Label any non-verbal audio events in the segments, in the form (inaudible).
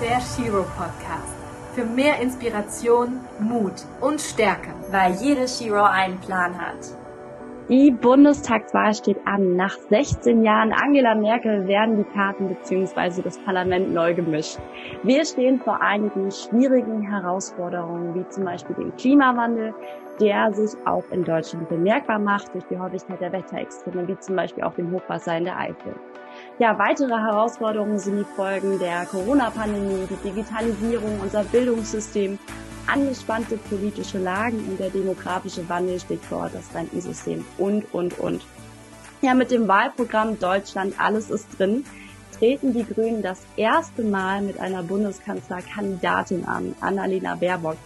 der Shiro Podcast. Für mehr Inspiration, Mut und Stärke. Weil jede Shiro einen Plan hat. Die Bundestagswahl steht an. Nach 16 Jahren Angela Merkel werden die Karten bzw. das Parlament neu gemischt. Wir stehen vor einigen schwierigen Herausforderungen, wie zum Beispiel dem Klimawandel, der sich auch in Deutschland bemerkbar macht durch die Häufigkeit der Wetterextreme, wie zum Beispiel auch dem Hochwasser in der Eifel. Ja, weitere Herausforderungen sind die Folgen der Corona-Pandemie, die Digitalisierung, unser Bildungssystem, angespannte politische Lagen und der demografische Wandel steht vor das Rentensystem und, und, und. Ja, mit dem Wahlprogramm Deutschland alles ist drin treten die Grünen das erste Mal mit einer Bundeskanzlerkandidatin an, Annalena Baerbock.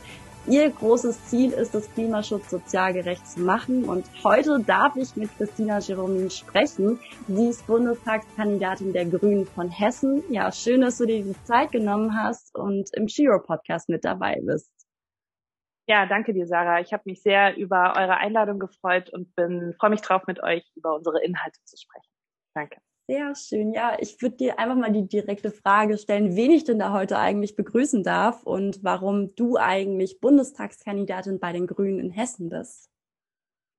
Ihr großes Ziel ist es, Klimaschutz sozial gerecht zu machen. Und heute darf ich mit Christina Jeromin sprechen. Sie ist Bundestagskandidatin der Grünen von Hessen. Ja, schön, dass du dir die Zeit genommen hast und im Shiro Podcast mit dabei bist. Ja, danke dir, Sarah. Ich habe mich sehr über eure Einladung gefreut und bin freue mich drauf, mit euch über unsere Inhalte zu sprechen. Danke. Sehr schön. Ja, ich würde dir einfach mal die direkte Frage stellen, wen ich denn da heute eigentlich begrüßen darf und warum du eigentlich Bundestagskandidatin bei den Grünen in Hessen bist.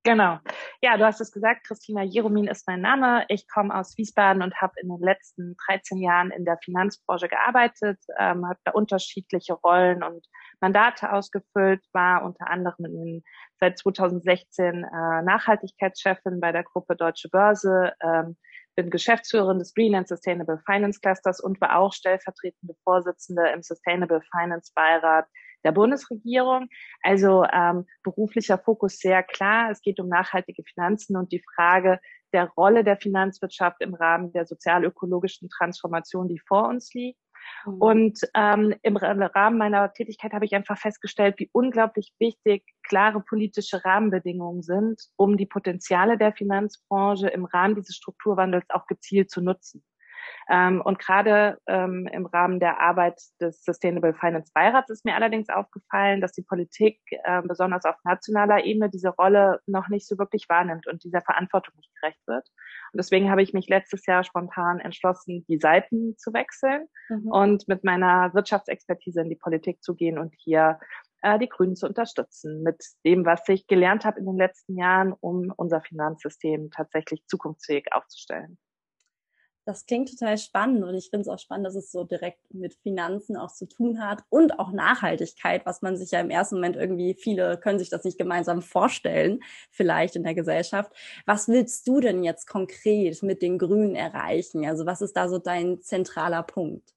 Genau. Ja, du hast es gesagt, Christina Jeromin ist mein Name. Ich komme aus Wiesbaden und habe in den letzten 13 Jahren in der Finanzbranche gearbeitet, ähm, habe da unterschiedliche Rollen und Mandate ausgefüllt, war unter anderem in, seit 2016 äh, Nachhaltigkeitschefin bei der Gruppe Deutsche Börse, ähm, bin Geschäftsführerin des Green and Sustainable Finance Clusters und war auch stellvertretende Vorsitzende im Sustainable Finance Beirat der Bundesregierung. Also ähm, beruflicher Fokus sehr klar. Es geht um nachhaltige Finanzen und die Frage der Rolle der Finanzwirtschaft im Rahmen der sozialökologischen Transformation, die vor uns liegt. Mhm. Und ähm, im Rahmen meiner Tätigkeit habe ich einfach festgestellt, wie unglaublich wichtig klare politische Rahmenbedingungen sind, um die Potenziale der Finanzbranche im Rahmen dieses Strukturwandels auch gezielt zu nutzen. Ähm, und gerade ähm, im Rahmen der Arbeit des Sustainable Finance Beirats ist mir allerdings aufgefallen, dass die Politik äh, besonders auf nationaler Ebene diese Rolle noch nicht so wirklich wahrnimmt und dieser Verantwortung nicht gerecht wird. Und deswegen habe ich mich letztes Jahr spontan entschlossen, die Seiten zu wechseln mhm. und mit meiner Wirtschaftsexpertise in die Politik zu gehen und hier äh, die Grünen zu unterstützen mit dem, was ich gelernt habe in den letzten Jahren, um unser Finanzsystem tatsächlich zukunftsfähig aufzustellen. Das klingt total spannend und ich finde es auch spannend, dass es so direkt mit Finanzen auch zu tun hat und auch Nachhaltigkeit, was man sich ja im ersten Moment irgendwie, viele können sich das nicht gemeinsam vorstellen, vielleicht in der Gesellschaft. Was willst du denn jetzt konkret mit den Grünen erreichen? Also was ist da so dein zentraler Punkt?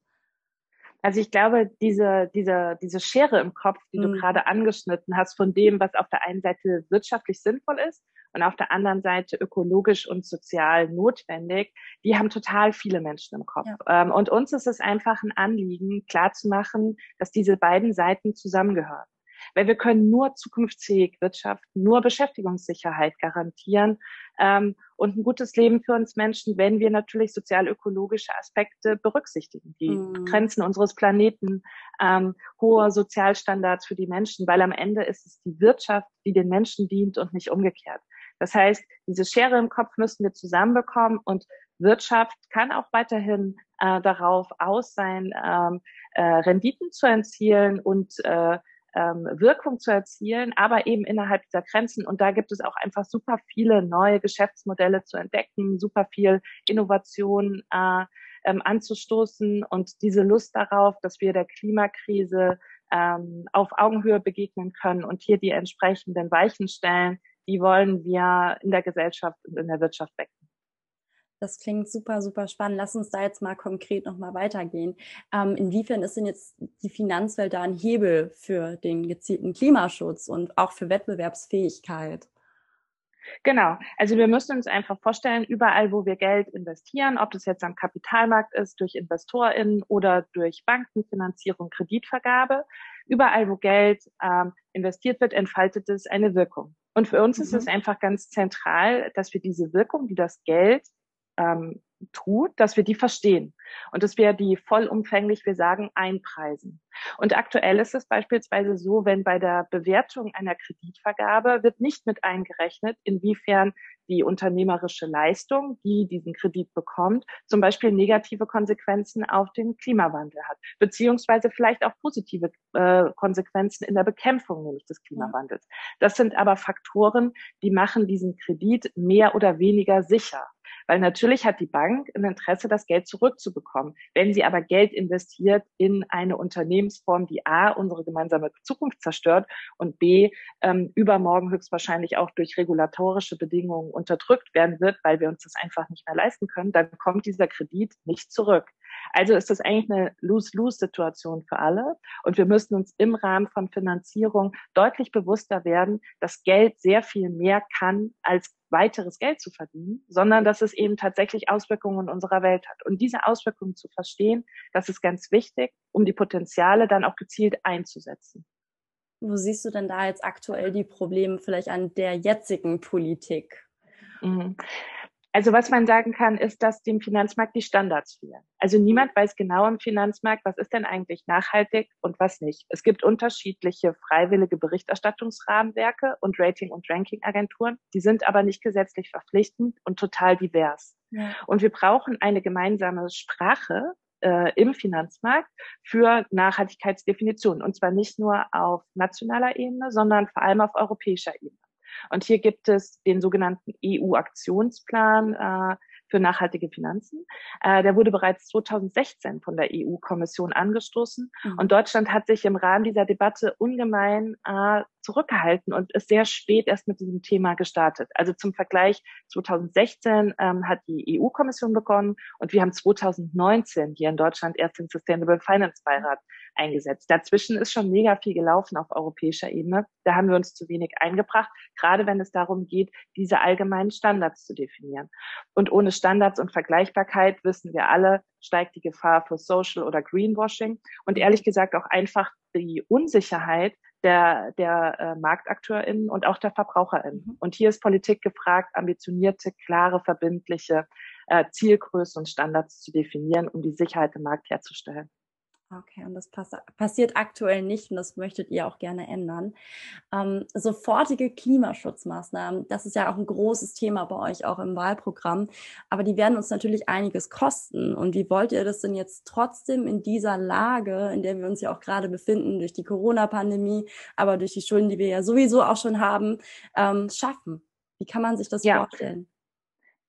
Also ich glaube, diese, diese, diese Schere im Kopf, die mhm. du gerade angeschnitten hast, von dem, was auf der einen Seite wirtschaftlich sinnvoll ist und auf der anderen Seite ökologisch und sozial notwendig, die haben total viele Menschen im Kopf. Ja. Ähm, und uns ist es einfach ein Anliegen, klarzumachen, dass diese beiden Seiten zusammengehören. Weil wir können nur zukunftsfähig wirtschaften, nur Beschäftigungssicherheit garantieren ähm, und ein gutes Leben für uns Menschen, wenn wir natürlich sozial-ökologische Aspekte berücksichtigen, die mhm. Grenzen unseres Planeten, ähm, hohe Sozialstandards für die Menschen, weil am Ende ist es die Wirtschaft, die den Menschen dient und nicht umgekehrt. Das heißt, diese Schere im Kopf müssen wir zusammenbekommen und Wirtschaft kann auch weiterhin äh, darauf aus sein, ähm, äh, Renditen zu erzielen und äh, ähm, Wirkung zu erzielen, aber eben innerhalb dieser Grenzen. Und da gibt es auch einfach super viele neue Geschäftsmodelle zu entdecken, super viel Innovation äh, ähm, anzustoßen und diese Lust darauf, dass wir der Klimakrise ähm, auf Augenhöhe begegnen können und hier die entsprechenden Weichen stellen, die wollen wir in der Gesellschaft und in der Wirtschaft wecken. Das klingt super, super spannend. Lass uns da jetzt mal konkret nochmal weitergehen. Ähm, inwiefern ist denn jetzt die Finanzwelt da ein Hebel für den gezielten Klimaschutz und auch für Wettbewerbsfähigkeit? Genau. Also wir müssen uns einfach vorstellen, überall, wo wir Geld investieren, ob das jetzt am Kapitalmarkt ist, durch InvestorInnen oder durch Bankenfinanzierung, Kreditvergabe, überall, wo Geld ähm, investiert wird, entfaltet es eine Wirkung. Und für uns mhm. ist es einfach ganz zentral, dass wir diese Wirkung, die das Geld ähm, tut, dass wir die verstehen und dass wir die vollumfänglich, wir sagen, einpreisen. Und aktuell ist es beispielsweise so, wenn bei der Bewertung einer Kreditvergabe wird nicht mit eingerechnet, inwiefern die unternehmerische Leistung, die diesen Kredit bekommt, zum Beispiel negative Konsequenzen auf den Klimawandel hat, beziehungsweise vielleicht auch positive äh, Konsequenzen in der Bekämpfung nämlich des Klimawandels. Das sind aber Faktoren, die machen diesen Kredit mehr oder weniger sicher. Weil natürlich hat die Bank ein Interesse, das Geld zurückzubekommen. Wenn sie aber Geld investiert in eine Unternehmensform, die A, unsere gemeinsame Zukunft zerstört und B, ähm, übermorgen höchstwahrscheinlich auch durch regulatorische Bedingungen unterdrückt werden wird, weil wir uns das einfach nicht mehr leisten können, dann kommt dieser Kredit nicht zurück. Also ist das eigentlich eine Lose-Lose-Situation für alle. Und wir müssen uns im Rahmen von Finanzierung deutlich bewusster werden, dass Geld sehr viel mehr kann, als weiteres Geld zu verdienen, sondern dass es eben tatsächlich Auswirkungen in unserer Welt hat. Und diese Auswirkungen zu verstehen, das ist ganz wichtig, um die Potenziale dann auch gezielt einzusetzen. Wo siehst du denn da jetzt aktuell die Probleme vielleicht an der jetzigen Politik? Also was man sagen kann, ist, dass dem Finanzmarkt die Standards fehlen. Also niemand weiß genau im Finanzmarkt, was ist denn eigentlich nachhaltig und was nicht. Es gibt unterschiedliche freiwillige Berichterstattungsrahmenwerke und Rating- und Ranking-Agenturen. Die sind aber nicht gesetzlich verpflichtend und total divers. Ja. Und wir brauchen eine gemeinsame Sprache, äh, im Finanzmarkt für Nachhaltigkeitsdefinitionen. Und zwar nicht nur auf nationaler Ebene, sondern vor allem auf europäischer Ebene. Und hier gibt es den sogenannten EU-Aktionsplan äh, für nachhaltige Finanzen. Äh, der wurde bereits 2016 von der EU-Kommission angestoßen. Mhm. Und Deutschland hat sich im Rahmen dieser Debatte ungemein äh, zurückgehalten und ist sehr spät erst mit diesem Thema gestartet. Also zum Vergleich, 2016 ähm, hat die EU-Kommission begonnen und wir haben 2019 hier in Deutschland erst den Sustainable Finance Beirat eingesetzt. Dazwischen ist schon mega viel gelaufen auf europäischer Ebene. Da haben wir uns zu wenig eingebracht, gerade wenn es darum geht, diese allgemeinen Standards zu definieren. Und ohne Standards und Vergleichbarkeit wissen wir alle, steigt die Gefahr für Social oder Greenwashing und ehrlich gesagt auch einfach die Unsicherheit der, der äh, MarktakteurInnen und auch der VerbraucherInnen. Mhm. Und hier ist Politik gefragt, ambitionierte, klare, verbindliche äh, Zielgrößen und Standards zu definieren, um die Sicherheit im Markt herzustellen. Okay, und das pass passiert aktuell nicht und das möchtet ihr auch gerne ändern. Ähm, sofortige Klimaschutzmaßnahmen, das ist ja auch ein großes Thema bei euch auch im Wahlprogramm, aber die werden uns natürlich einiges kosten. Und wie wollt ihr das denn jetzt trotzdem in dieser Lage, in der wir uns ja auch gerade befinden, durch die Corona-Pandemie, aber durch die Schulden, die wir ja sowieso auch schon haben, ähm, schaffen? Wie kann man sich das ja. vorstellen?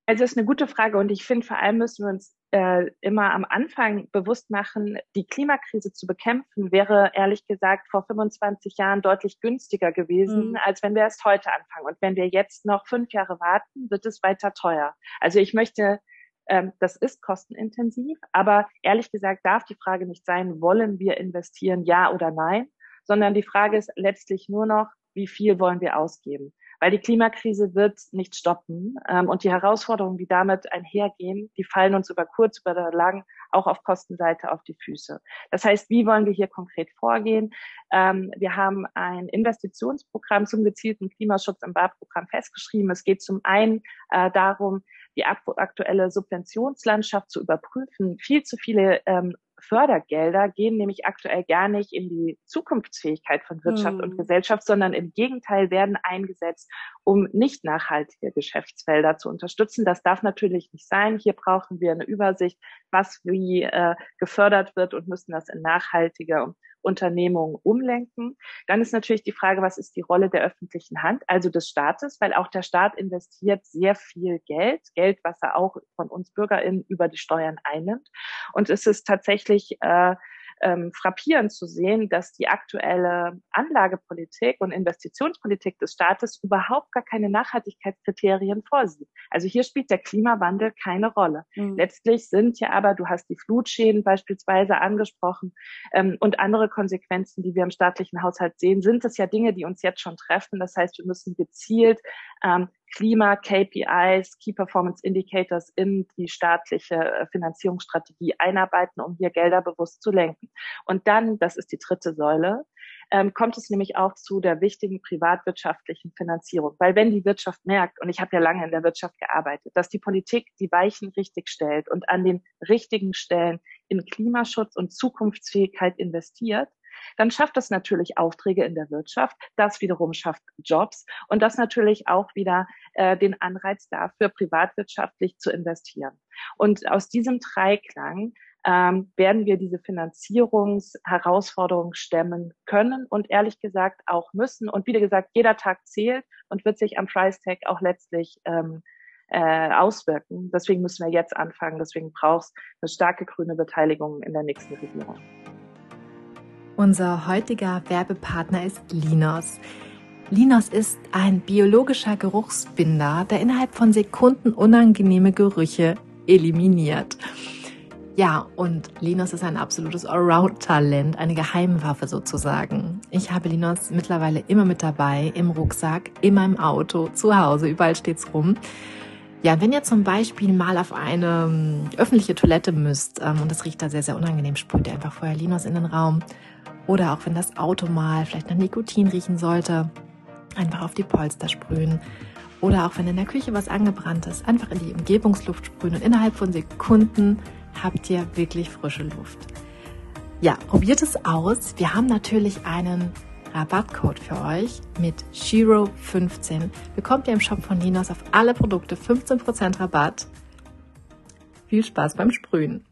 Also das ist eine gute Frage und ich finde, vor allem müssen wir uns äh, immer am Anfang bewusst machen, die Klimakrise zu bekämpfen, wäre ehrlich gesagt vor 25 Jahren deutlich günstiger gewesen, mhm. als wenn wir erst heute anfangen. Und wenn wir jetzt noch fünf Jahre warten, wird es weiter teuer. Also ich möchte ähm, das ist kostenintensiv, aber ehrlich gesagt darf die Frage nicht sein, wollen wir investieren, ja oder nein, sondern die Frage ist letztlich nur noch, wie viel wollen wir ausgeben? Weil die Klimakrise wird nicht stoppen ähm, und die Herausforderungen, die damit einhergehen, die fallen uns über kurz, über lang auch auf Kostenseite auf die Füße. Das heißt, wie wollen wir hier konkret vorgehen? Ähm, wir haben ein Investitionsprogramm zum gezielten Klimaschutz im Barprogramm festgeschrieben. Es geht zum einen äh, darum, die aktuelle Subventionslandschaft zu überprüfen. Viel zu viele ähm, Fördergelder gehen nämlich aktuell gar nicht in die Zukunftsfähigkeit von Wirtschaft hm. und Gesellschaft, sondern im Gegenteil werden eingesetzt, um nicht nachhaltige Geschäftsfelder zu unterstützen. Das darf natürlich nicht sein. Hier brauchen wir eine Übersicht, was wie äh, gefördert wird und müssen das in nachhaltige Unternehmungen umlenken. Dann ist natürlich die Frage, was ist die Rolle der öffentlichen Hand, also des Staates, weil auch der Staat investiert sehr viel Geld, Geld, was er auch von uns BürgerInnen über die Steuern einnimmt. Und es ist tatsächlich äh, ähm, frappierend zu sehen, dass die aktuelle Anlagepolitik und Investitionspolitik des Staates überhaupt gar keine Nachhaltigkeitskriterien vorsieht. Also hier spielt der Klimawandel keine Rolle. Mhm. Letztlich sind ja aber, du hast die Flutschäden beispielsweise angesprochen ähm, und andere Konsequenzen, die wir im staatlichen Haushalt sehen, sind es ja Dinge, die uns jetzt schon treffen. Das heißt, wir müssen gezielt ähm, Klima-KPIs, Key Performance Indicators in die staatliche äh, Finanzierungsstrategie einarbeiten, um hier Gelder bewusst zu lenken. Und dann, das ist die dritte Säule, ähm, kommt es nämlich auch zu der wichtigen privatwirtschaftlichen Finanzierung. Weil wenn die Wirtschaft merkt, und ich habe ja lange in der Wirtschaft gearbeitet, dass die Politik die Weichen richtig stellt und an den richtigen Stellen in Klimaschutz und Zukunftsfähigkeit investiert, dann schafft das natürlich Aufträge in der Wirtschaft. Das wiederum schafft Jobs und das natürlich auch wieder äh, den Anreiz dafür, privatwirtschaftlich zu investieren. Und aus diesem Dreiklang ähm, werden wir diese Finanzierungsherausforderung stemmen können und ehrlich gesagt auch müssen. Und wie gesagt, jeder Tag zählt und wird sich am Price Tag auch letztlich ähm, äh, auswirken. Deswegen müssen wir jetzt anfangen. Deswegen braucht es eine starke grüne Beteiligung in der nächsten Regierung. Unser heutiger Werbepartner ist Linos. Linos ist ein biologischer Geruchsbinder, der innerhalb von Sekunden unangenehme Gerüche eliminiert. Ja, und Linos ist ein absolutes Allround-Talent, eine Geheimwaffe sozusagen. Ich habe Linos mittlerweile immer mit dabei, im Rucksack, immer im Auto, zu Hause, überall steht's rum. Ja, wenn ihr zum Beispiel mal auf eine ähm, öffentliche Toilette müsst ähm, und es riecht da sehr, sehr unangenehm, sprüht ihr einfach vorher Linos in den Raum oder auch wenn das Auto mal vielleicht nach Nikotin riechen sollte, einfach auf die Polster sprühen. Oder auch wenn in der Küche was angebrannt ist, einfach in die Umgebungsluft sprühen und innerhalb von Sekunden habt ihr wirklich frische Luft. Ja, probiert es aus. Wir haben natürlich einen Rabattcode für euch mit Shiro15. Bekommt ihr im Shop von Linos auf alle Produkte 15% Rabatt. Viel Spaß beim Sprühen.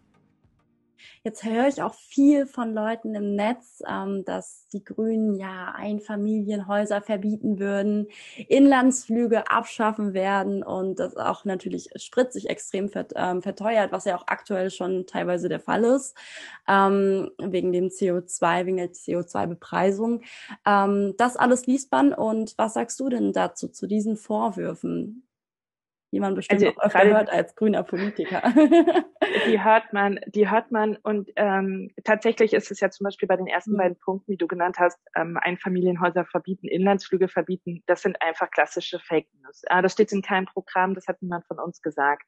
Jetzt höre ich auch viel von Leuten im Netz, ähm, dass die Grünen ja Einfamilienhäuser verbieten würden, Inlandsflüge abschaffen werden und das auch natürlich spritzig extrem vert, ähm, verteuert, was ja auch aktuell schon teilweise der Fall ist, ähm, wegen dem CO2, wegen der CO2-Bepreisung. Ähm, das alles liest man und was sagst du denn dazu, zu diesen Vorwürfen? Die man bestimmt also, auch öfter hört als grüner Politiker. (laughs) die hört man, die hört man und ähm, tatsächlich ist es ja zum Beispiel bei den ersten mhm. beiden Punkten, die du genannt hast, ähm, Einfamilienhäuser verbieten, Inlandsflüge verbieten, das sind einfach klassische Fake News. Äh, das steht in keinem Programm, das hat niemand von uns gesagt.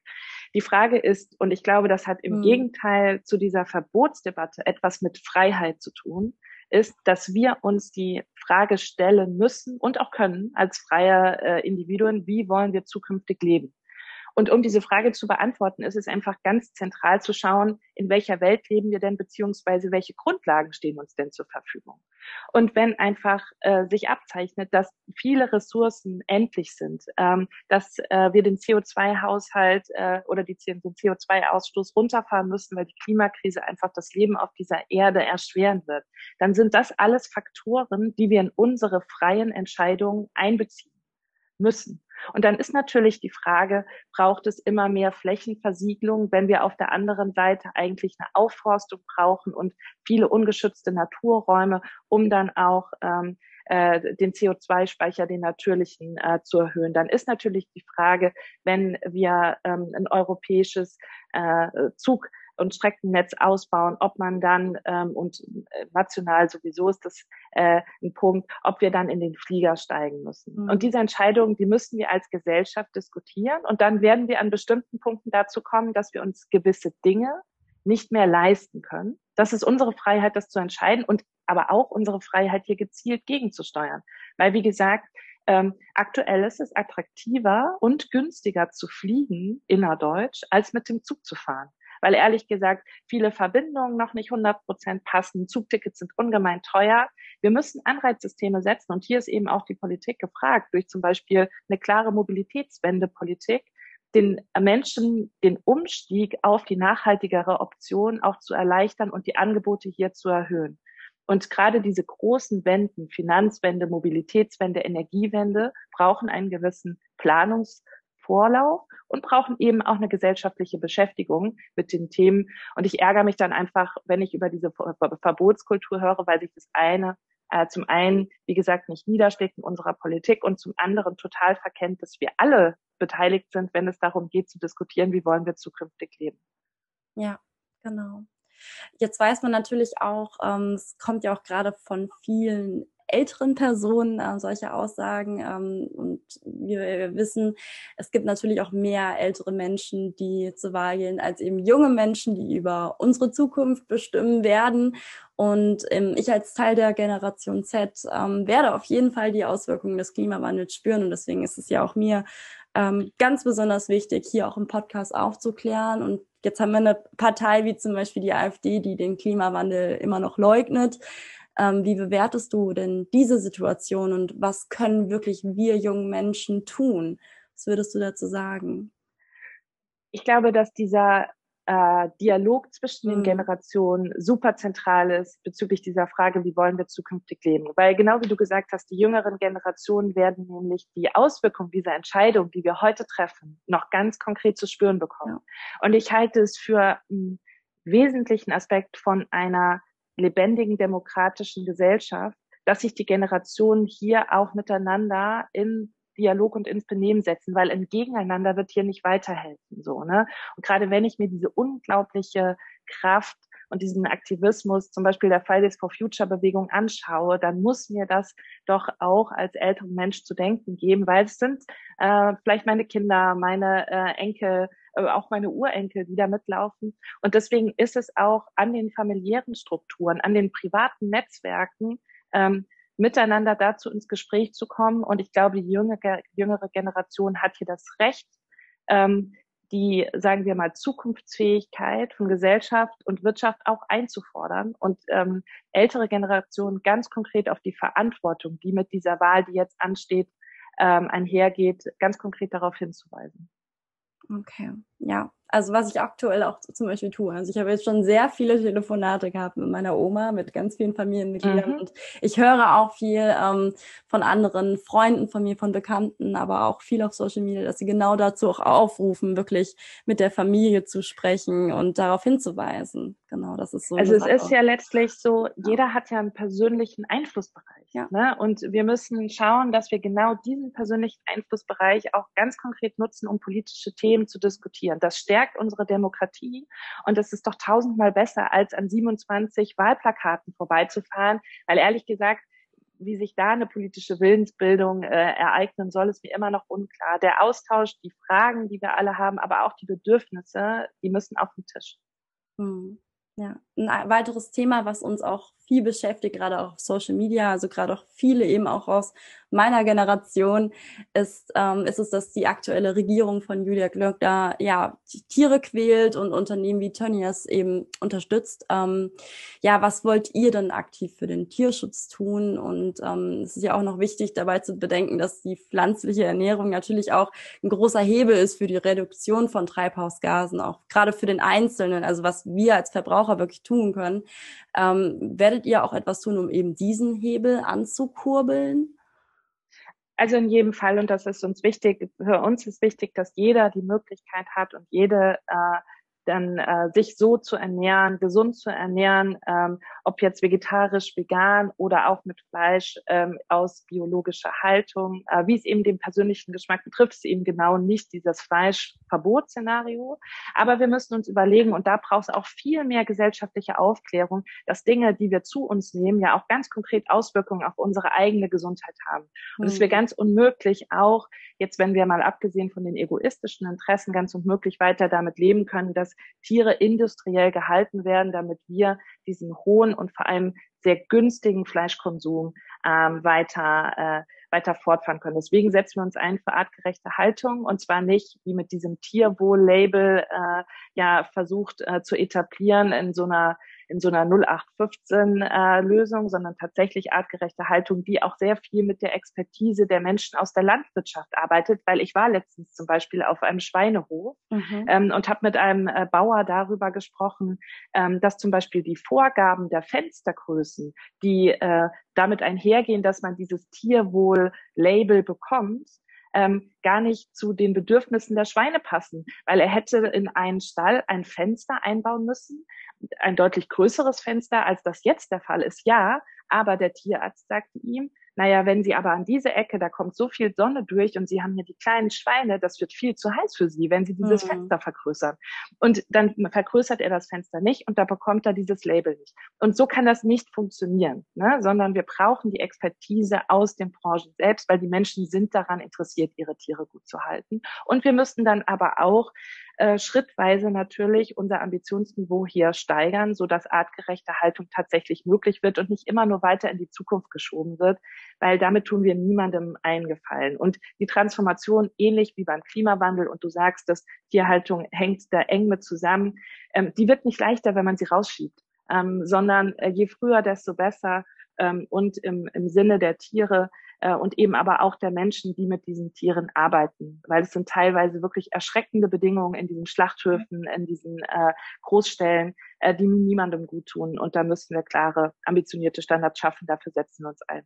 Die Frage ist, und ich glaube, das hat im mhm. Gegenteil zu dieser Verbotsdebatte etwas mit Freiheit zu tun, ist, dass wir uns die Frage stellen müssen und auch können als freie äh, Individuen, wie wollen wir zukünftig leben? Und um diese Frage zu beantworten, ist es einfach ganz zentral zu schauen, in welcher Welt leben wir denn, beziehungsweise welche Grundlagen stehen uns denn zur Verfügung. Und wenn einfach äh, sich abzeichnet, dass viele Ressourcen endlich sind, ähm, dass äh, wir den CO2-Haushalt äh, oder die, den CO2-Ausstoß runterfahren müssen, weil die Klimakrise einfach das Leben auf dieser Erde erschweren wird, dann sind das alles Faktoren, die wir in unsere freien Entscheidungen einbeziehen müssen. Und dann ist natürlich die Frage, braucht es immer mehr Flächenversiegelung, wenn wir auf der anderen Seite eigentlich eine Aufforstung brauchen und viele ungeschützte Naturräume, um dann auch ähm, äh, den CO2-Speicher, den natürlichen, äh, zu erhöhen. Dann ist natürlich die Frage, wenn wir ähm, ein europäisches äh, Zug und Streckennetz ausbauen, ob man dann ähm, und äh, national sowieso ist das äh, ein Punkt, ob wir dann in den Flieger steigen müssen. Mhm. Und diese Entscheidungen, die müssen wir als Gesellschaft diskutieren und dann werden wir an bestimmten Punkten dazu kommen, dass wir uns gewisse Dinge nicht mehr leisten können. Das ist unsere Freiheit, das zu entscheiden und aber auch unsere Freiheit, hier gezielt gegenzusteuern. Weil, wie gesagt, ähm, aktuell ist es attraktiver und günstiger zu fliegen innerdeutsch, als mit dem Zug zu fahren weil ehrlich gesagt viele Verbindungen noch nicht 100 Prozent passen. Zugtickets sind ungemein teuer. Wir müssen Anreizsysteme setzen und hier ist eben auch die Politik gefragt durch zum Beispiel eine klare Mobilitätswendepolitik, den Menschen den Umstieg auf die nachhaltigere Option auch zu erleichtern und die Angebote hier zu erhöhen. Und gerade diese großen Wenden, Finanzwende, Mobilitätswende, Energiewende, brauchen einen gewissen Planungs- Vorlauf und brauchen eben auch eine gesellschaftliche Beschäftigung mit den Themen. Und ich ärgere mich dann einfach, wenn ich über diese Verbotskultur höre, weil sich das eine äh, zum einen, wie gesagt, nicht niederschlägt in unserer Politik und zum anderen total verkennt, dass wir alle beteiligt sind, wenn es darum geht zu diskutieren, wie wollen wir zukünftig leben. Ja, genau. Jetzt weiß man natürlich auch, ähm, es kommt ja auch gerade von vielen älteren Personen äh, solche Aussagen. Ähm, und wir, wir wissen, es gibt natürlich auch mehr ältere Menschen, die zur Wahl gehen, als eben junge Menschen, die über unsere Zukunft bestimmen werden. Und ähm, ich als Teil der Generation Z ähm, werde auf jeden Fall die Auswirkungen des Klimawandels spüren. Und deswegen ist es ja auch mir ähm, ganz besonders wichtig, hier auch im Podcast aufzuklären. Und jetzt haben wir eine Partei wie zum Beispiel die AfD, die den Klimawandel immer noch leugnet. Ähm, wie bewertest du denn diese Situation und was können wirklich wir jungen Menschen tun? Was würdest du dazu sagen? Ich glaube, dass dieser äh, Dialog zwischen den mhm. Generationen super zentral ist bezüglich dieser Frage, wie wollen wir zukünftig leben. Weil genau wie du gesagt hast, die jüngeren Generationen werden nämlich die Auswirkungen dieser Entscheidung, die wir heute treffen, noch ganz konkret zu spüren bekommen. Ja. Und ich halte es für einen wesentlichen Aspekt von einer lebendigen demokratischen Gesellschaft, dass sich die Generationen hier auch miteinander in Dialog und ins Benehmen setzen, weil ein Gegeneinander wird hier nicht weiterhelfen, so, ne? Und gerade wenn ich mir diese unglaubliche Kraft und diesen Aktivismus, zum Beispiel der Fridays for Future Bewegung anschaue, dann muss mir das doch auch als älterer Mensch zu denken geben, weil es sind äh, vielleicht meine Kinder, meine äh, Enkel, äh, auch meine Urenkel, die da mitlaufen. Und deswegen ist es auch an den familiären Strukturen, an den privaten Netzwerken, ähm, miteinander dazu ins Gespräch zu kommen. Und ich glaube, die jüngere, jüngere Generation hat hier das Recht, ähm, die, sagen wir mal, Zukunftsfähigkeit von Gesellschaft und Wirtschaft auch einzufordern und ähm, ältere Generationen ganz konkret auf die Verantwortung, die mit dieser Wahl, die jetzt ansteht, ähm, einhergeht, ganz konkret darauf hinzuweisen. Okay, ja. Also was ich aktuell auch zum Beispiel tue. Also ich habe jetzt schon sehr viele Telefonate gehabt mit meiner Oma, mit ganz vielen Familienmitgliedern. Mhm. Und ich höre auch viel ähm, von anderen Freunden von mir, von Bekannten, aber auch viel auf Social Media, dass sie genau dazu auch aufrufen, wirklich mit der Familie zu sprechen und darauf hinzuweisen. Genau, das ist so. Also es Sache. ist ja letztlich so, jeder hat ja einen persönlichen Einflussbereich. Ja. Ne? Und wir müssen schauen, dass wir genau diesen persönlichen Einflussbereich auch ganz konkret nutzen, um politische Themen zu diskutieren. Das stärkt unsere Demokratie und das ist doch tausendmal besser, als an 27 Wahlplakaten vorbeizufahren, weil ehrlich gesagt, wie sich da eine politische Willensbildung äh, ereignen soll, ist mir immer noch unklar. Der Austausch, die Fragen, die wir alle haben, aber auch die Bedürfnisse, die müssen auf den Tisch. Hm. Ja, ein weiteres Thema, was uns auch viel beschäftigt, gerade auch auf Social Media, also gerade auch viele eben auch aus meiner Generation, ist, ähm, ist es, dass die aktuelle Regierung von Julia Glöckner ja Tiere quält und Unternehmen wie Tönnies eben unterstützt. Ähm, ja, was wollt ihr denn aktiv für den Tierschutz tun? Und ähm, es ist ja auch noch wichtig, dabei zu bedenken, dass die pflanzliche Ernährung natürlich auch ein großer Hebel ist für die Reduktion von Treibhausgasen, auch gerade für den Einzelnen, also was wir als Verbraucher wirklich tun können. Ähm, werdet ihr auch etwas tun, um eben diesen Hebel anzukurbeln? Also in jedem Fall, und das ist uns wichtig, für uns ist wichtig, dass jeder die Möglichkeit hat und jede äh, dann äh, sich so zu ernähren, gesund zu ernähren, ähm, ob jetzt vegetarisch, vegan oder auch mit Fleisch ähm, aus biologischer Haltung. Äh, wie es eben den persönlichen Geschmack betrifft, ist eben genau nicht dieses Fleischverbotsszenario. Aber wir müssen uns überlegen, und da braucht es auch viel mehr gesellschaftliche Aufklärung, dass Dinge, die wir zu uns nehmen, ja auch ganz konkret Auswirkungen auf unsere eigene Gesundheit haben. Und mhm. es wäre ganz unmöglich, auch jetzt, wenn wir mal abgesehen von den egoistischen Interessen, ganz unmöglich weiter damit leben können, dass Tiere industriell gehalten werden, damit wir diesen hohen und vor allem sehr günstigen Fleischkonsum ähm, weiter äh, weiter fortfahren können. Deswegen setzen wir uns ein für artgerechte Haltung und zwar nicht wie mit diesem Tierwohl-Label äh, ja versucht äh, zu etablieren in so einer in so einer 0815 äh, Lösung, sondern tatsächlich artgerechte Haltung, die auch sehr viel mit der Expertise der Menschen aus der Landwirtschaft arbeitet, weil ich war letztens zum Beispiel auf einem Schweinehof mhm. ähm, und habe mit einem äh, Bauer darüber gesprochen, ähm, dass zum Beispiel die Vorgaben der Fenstergrößen, die äh, damit einhergehen, dass man dieses Tierwohl-Label bekommt, ähm, gar nicht zu den Bedürfnissen der Schweine passen, weil er hätte in einen Stall ein Fenster einbauen müssen, ein deutlich größeres Fenster, als das jetzt der Fall ist, ja, aber der Tierarzt sagte ihm, naja, wenn Sie aber an diese Ecke, da kommt so viel Sonne durch und Sie haben hier die kleinen Schweine, das wird viel zu heiß für Sie, wenn Sie dieses mhm. Fenster vergrößern. Und dann vergrößert er das Fenster nicht und da bekommt er dieses Label nicht. Und so kann das nicht funktionieren, ne? sondern wir brauchen die Expertise aus den Branchen selbst, weil die Menschen sind daran interessiert, ihre Tiere gut zu halten. Und wir müssten dann aber auch äh, schrittweise natürlich unser Ambitionsniveau hier steigern, so dass artgerechte Haltung tatsächlich möglich wird und nicht immer nur weiter in die Zukunft geschoben wird, weil damit tun wir niemandem eingefallen. Und die Transformation, ähnlich wie beim Klimawandel, und du sagst, dass Tierhaltung hängt da eng mit zusammen, ähm, die wird nicht leichter, wenn man sie rausschiebt, ähm, sondern äh, je früher, desto besser ähm, und im, im Sinne der Tiere äh, und eben aber auch der Menschen, die mit diesen Tieren arbeiten, weil es sind teilweise wirklich erschreckende Bedingungen in diesen Schlachthöfen, in diesen äh, Großstellen, äh, die niemandem gut tun. Und da müssen wir klare, ambitionierte Standards schaffen. Dafür setzen wir uns ein.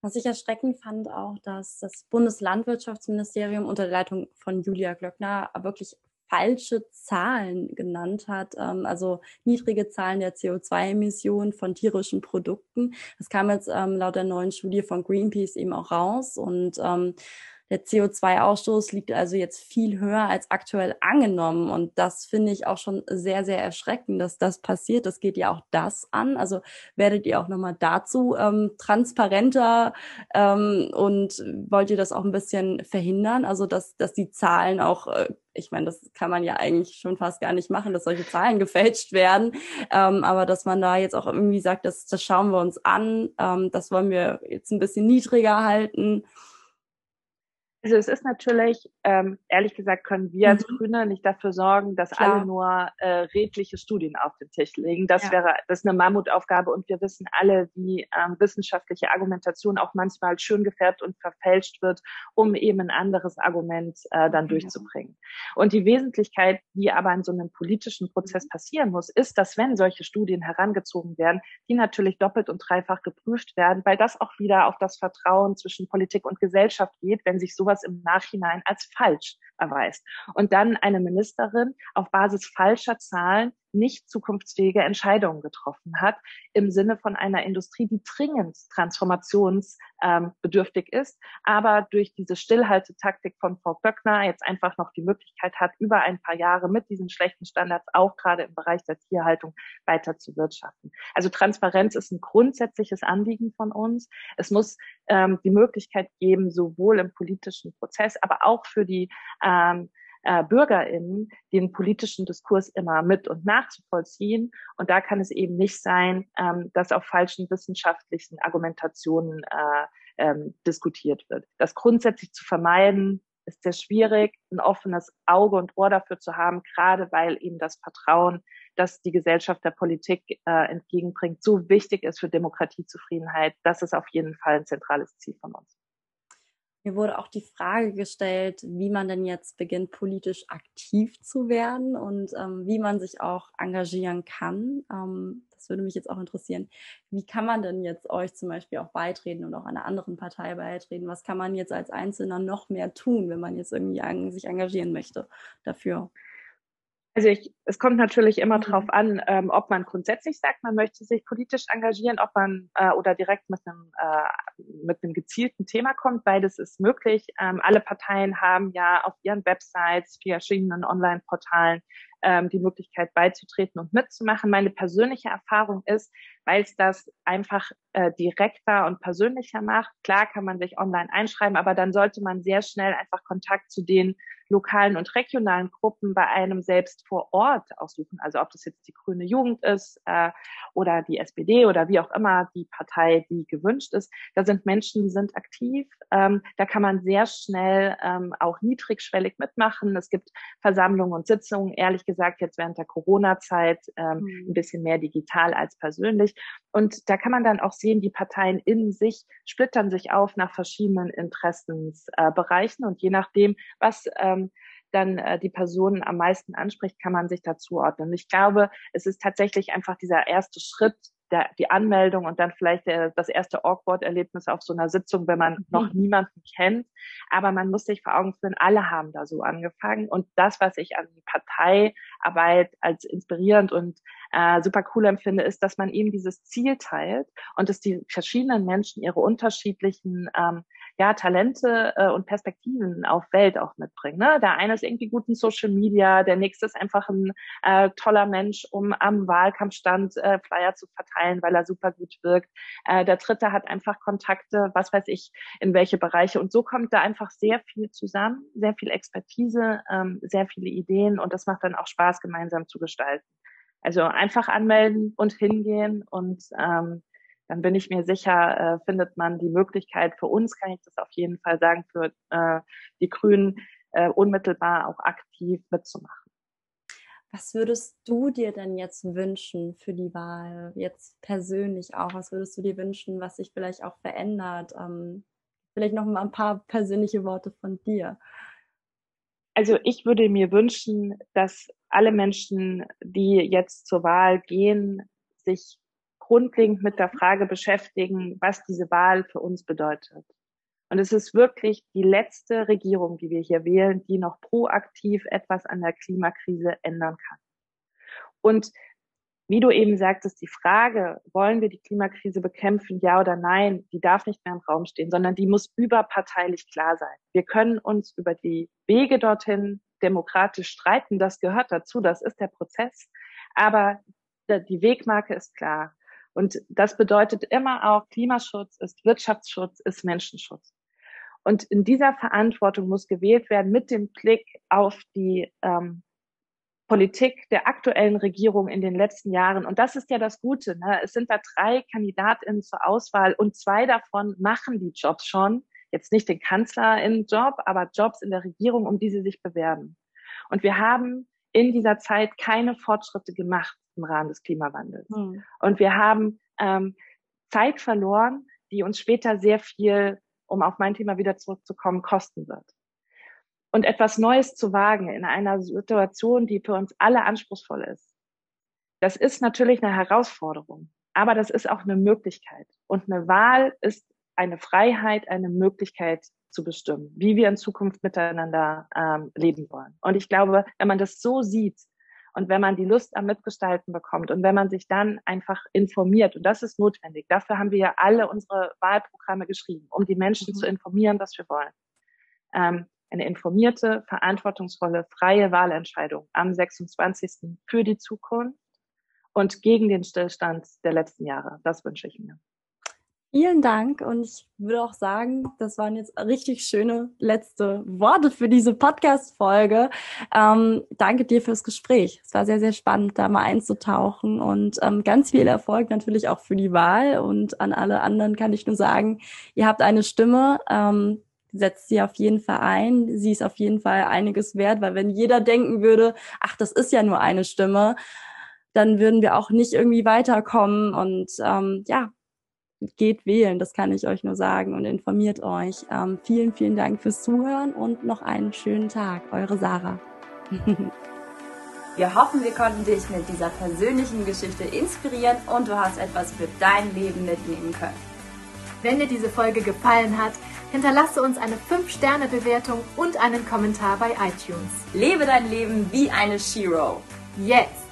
Was ich erschreckend fand auch, dass das Bundeslandwirtschaftsministerium unter der Leitung von Julia Glöckner wirklich falsche Zahlen genannt hat, ähm, also niedrige Zahlen der CO2-Emissionen von tierischen Produkten. Das kam jetzt ähm, laut der neuen Studie von Greenpeace eben auch raus und ähm, der CO2-Ausstoß liegt also jetzt viel höher als aktuell angenommen. Und das finde ich auch schon sehr, sehr erschreckend, dass das passiert. Das geht ja auch das an. Also werdet ihr auch nochmal dazu ähm, transparenter ähm, und wollt ihr das auch ein bisschen verhindern? Also, dass, dass die Zahlen auch äh, ich meine, das kann man ja eigentlich schon fast gar nicht machen, dass solche Zahlen gefälscht werden. Ähm, aber dass man da jetzt auch irgendwie sagt, das, das schauen wir uns an, ähm, das wollen wir jetzt ein bisschen niedriger halten. Also es ist natürlich, ähm, ehrlich gesagt, können wir als mhm. Grüne nicht dafür sorgen, dass Klar. alle nur äh, redliche Studien auf den Tisch legen. Das ja. wäre das ist eine Mammutaufgabe und wir wissen alle, wie ähm, wissenschaftliche Argumentation auch manchmal schön gefärbt und verfälscht wird, um eben ein anderes Argument äh, dann durchzubringen. Und die Wesentlichkeit, die aber in so einem politischen Prozess mhm. passieren muss, ist, dass wenn solche Studien herangezogen werden, die natürlich doppelt und dreifach geprüft werden, weil das auch wieder auf das Vertrauen zwischen Politik und Gesellschaft geht, wenn sich sowas im Nachhinein als falsch erweist. Und dann eine Ministerin auf Basis falscher Zahlen nicht zukunftsfähige Entscheidungen getroffen hat im Sinne von einer Industrie, die dringend transformationsbedürftig ähm, ist, aber durch diese Stillhaltetaktik von Frau Böckner jetzt einfach noch die Möglichkeit hat, über ein paar Jahre mit diesen schlechten Standards auch gerade im Bereich der Tierhaltung weiter zu wirtschaften. Also Transparenz ist ein grundsätzliches Anliegen von uns. Es muss ähm, die Möglichkeit geben, sowohl im politischen Prozess, aber auch für die ähm, äh, BürgerInnen den politischen Diskurs immer mit und nachzuvollziehen. Und da kann es eben nicht sein, ähm, dass auf falschen wissenschaftlichen Argumentationen äh, ähm, diskutiert wird. Das grundsätzlich zu vermeiden, ist sehr schwierig, ein offenes Auge und Ohr dafür zu haben, gerade weil eben das Vertrauen, das die Gesellschaft der Politik äh, entgegenbringt, so wichtig ist für Demokratiezufriedenheit. Das ist auf jeden Fall ein zentrales Ziel von uns. Mir wurde auch die Frage gestellt, wie man denn jetzt beginnt, politisch aktiv zu werden und ähm, wie man sich auch engagieren kann. Ähm, das würde mich jetzt auch interessieren. Wie kann man denn jetzt euch zum Beispiel auch beitreten und auch einer anderen Partei beitreten? Was kann man jetzt als Einzelner noch mehr tun, wenn man jetzt irgendwie sich engagieren möchte dafür? Also ich, es kommt natürlich immer mhm. darauf an, ähm, ob man grundsätzlich sagt, man möchte sich politisch engagieren, ob man äh, oder direkt mit einem äh, mit einem gezielten Thema kommt. Beides ist möglich. Ähm, alle Parteien haben ja auf ihren Websites, verschiedenen Online-Portalen ähm, die Möglichkeit beizutreten und mitzumachen. Meine persönliche Erfahrung ist, weil es das einfach äh, direkter und persönlicher macht. Klar kann man sich online einschreiben, aber dann sollte man sehr schnell einfach Kontakt zu den lokalen und regionalen Gruppen bei einem selbst vor Ort aussuchen. Also ob das jetzt die Grüne Jugend ist äh, oder die SPD oder wie auch immer die Partei, die gewünscht ist. Da sind Menschen, die sind aktiv. Ähm, da kann man sehr schnell ähm, auch niedrigschwellig mitmachen. Es gibt Versammlungen und Sitzungen, ehrlich gesagt, jetzt während der Corona-Zeit ähm, mhm. ein bisschen mehr digital als persönlich. Und da kann man dann auch sehen, die Parteien in sich splittern sich auf nach verschiedenen Interessensbereichen. Äh, und je nachdem, was ähm, dann äh, die Person am meisten anspricht, kann man sich dazu ordnen. Und ich glaube, es ist tatsächlich einfach dieser erste Schritt, der, die Anmeldung und dann vielleicht der, das erste Awkward-Erlebnis auf so einer Sitzung, wenn man mhm. noch niemanden kennt. Aber man muss sich vor Augen führen, alle haben da so angefangen. Und das, was ich an Parteiarbeit als inspirierend und äh, super cool empfinde, ist, dass man eben dieses Ziel teilt und dass die verschiedenen Menschen ihre unterschiedlichen ähm, ja, Talente äh, und Perspektiven auf Welt auch mitbringen. Ne? Der eine ist irgendwie gut in Social Media, der nächste ist einfach ein äh, toller Mensch, um am Wahlkampfstand äh, Flyer zu verteilen, weil er super gut wirkt. Äh, der dritte hat einfach Kontakte, was weiß ich, in welche Bereiche. Und so kommt da einfach sehr viel zusammen, sehr viel Expertise, ähm, sehr viele Ideen und das macht dann auch Spaß, gemeinsam zu gestalten. Also einfach anmelden und hingehen und ähm, dann bin ich mir sicher, äh, findet man die Möglichkeit für uns, kann ich das auf jeden Fall sagen, für äh, die Grünen äh, unmittelbar auch aktiv mitzumachen. Was würdest du dir denn jetzt wünschen für die Wahl, jetzt persönlich auch? Was würdest du dir wünschen, was sich vielleicht auch verändert? Ähm, vielleicht noch mal ein paar persönliche Worte von dir. Also ich würde mir wünschen, dass alle Menschen, die jetzt zur Wahl gehen, sich grundlegend mit der Frage beschäftigen, was diese Wahl für uns bedeutet. Und es ist wirklich die letzte Regierung, die wir hier wählen, die noch proaktiv etwas an der Klimakrise ändern kann. Und wie du eben sagtest, die Frage, wollen wir die Klimakrise bekämpfen, ja oder nein, die darf nicht mehr im Raum stehen, sondern die muss überparteilich klar sein. Wir können uns über die Wege dorthin demokratisch streiten, das gehört dazu, das ist der Prozess. Aber die Wegmarke ist klar. Und das bedeutet immer auch, Klimaschutz ist Wirtschaftsschutz, ist Menschenschutz. Und in dieser Verantwortung muss gewählt werden mit dem Blick auf die ähm, Politik der aktuellen Regierung in den letzten Jahren. Und das ist ja das Gute. Ne? Es sind da drei KandidatInnen zur Auswahl und zwei davon machen die Jobs schon. Jetzt nicht den Kanzlerin-Job, aber Jobs in der Regierung, um die sie sich bewerben. Und wir haben in dieser Zeit keine Fortschritte gemacht im Rahmen des Klimawandels. Mhm. Und wir haben ähm, Zeit verloren, die uns später sehr viel, um auf mein Thema wieder zurückzukommen, kosten wird. Und etwas Neues zu wagen in einer Situation, die für uns alle anspruchsvoll ist, das ist natürlich eine Herausforderung, aber das ist auch eine Möglichkeit. Und eine Wahl ist eine Freiheit, eine Möglichkeit zu bestimmen, wie wir in Zukunft miteinander ähm, leben wollen. Und ich glaube, wenn man das so sieht, und wenn man die Lust am Mitgestalten bekommt und wenn man sich dann einfach informiert, und das ist notwendig, dafür haben wir ja alle unsere Wahlprogramme geschrieben, um die Menschen mhm. zu informieren, was wir wollen. Ähm, eine informierte, verantwortungsvolle, freie Wahlentscheidung am 26. für die Zukunft und gegen den Stillstand der letzten Jahre. Das wünsche ich mir. Vielen Dank und ich würde auch sagen, das waren jetzt richtig schöne letzte Worte für diese Podcast-Folge. Ähm, danke dir fürs Gespräch. Es war sehr, sehr spannend, da mal einzutauchen und ähm, ganz viel Erfolg natürlich auch für die Wahl und an alle anderen kann ich nur sagen, ihr habt eine Stimme. Ähm, setzt sie auf jeden Fall ein. Sie ist auf jeden Fall einiges wert, weil wenn jeder denken würde, ach, das ist ja nur eine Stimme, dann würden wir auch nicht irgendwie weiterkommen und ähm, ja, geht wählen, das kann ich euch nur sagen und informiert euch. Ähm, vielen, vielen Dank fürs Zuhören und noch einen schönen Tag. Eure Sarah. Wir hoffen, wir konnten dich mit dieser persönlichen Geschichte inspirieren und du hast etwas für dein Leben mitnehmen können. Wenn dir diese Folge gefallen hat, hinterlasse uns eine 5-Sterne-Bewertung und einen Kommentar bei iTunes. Lebe dein Leben wie eine Shiro. Yes!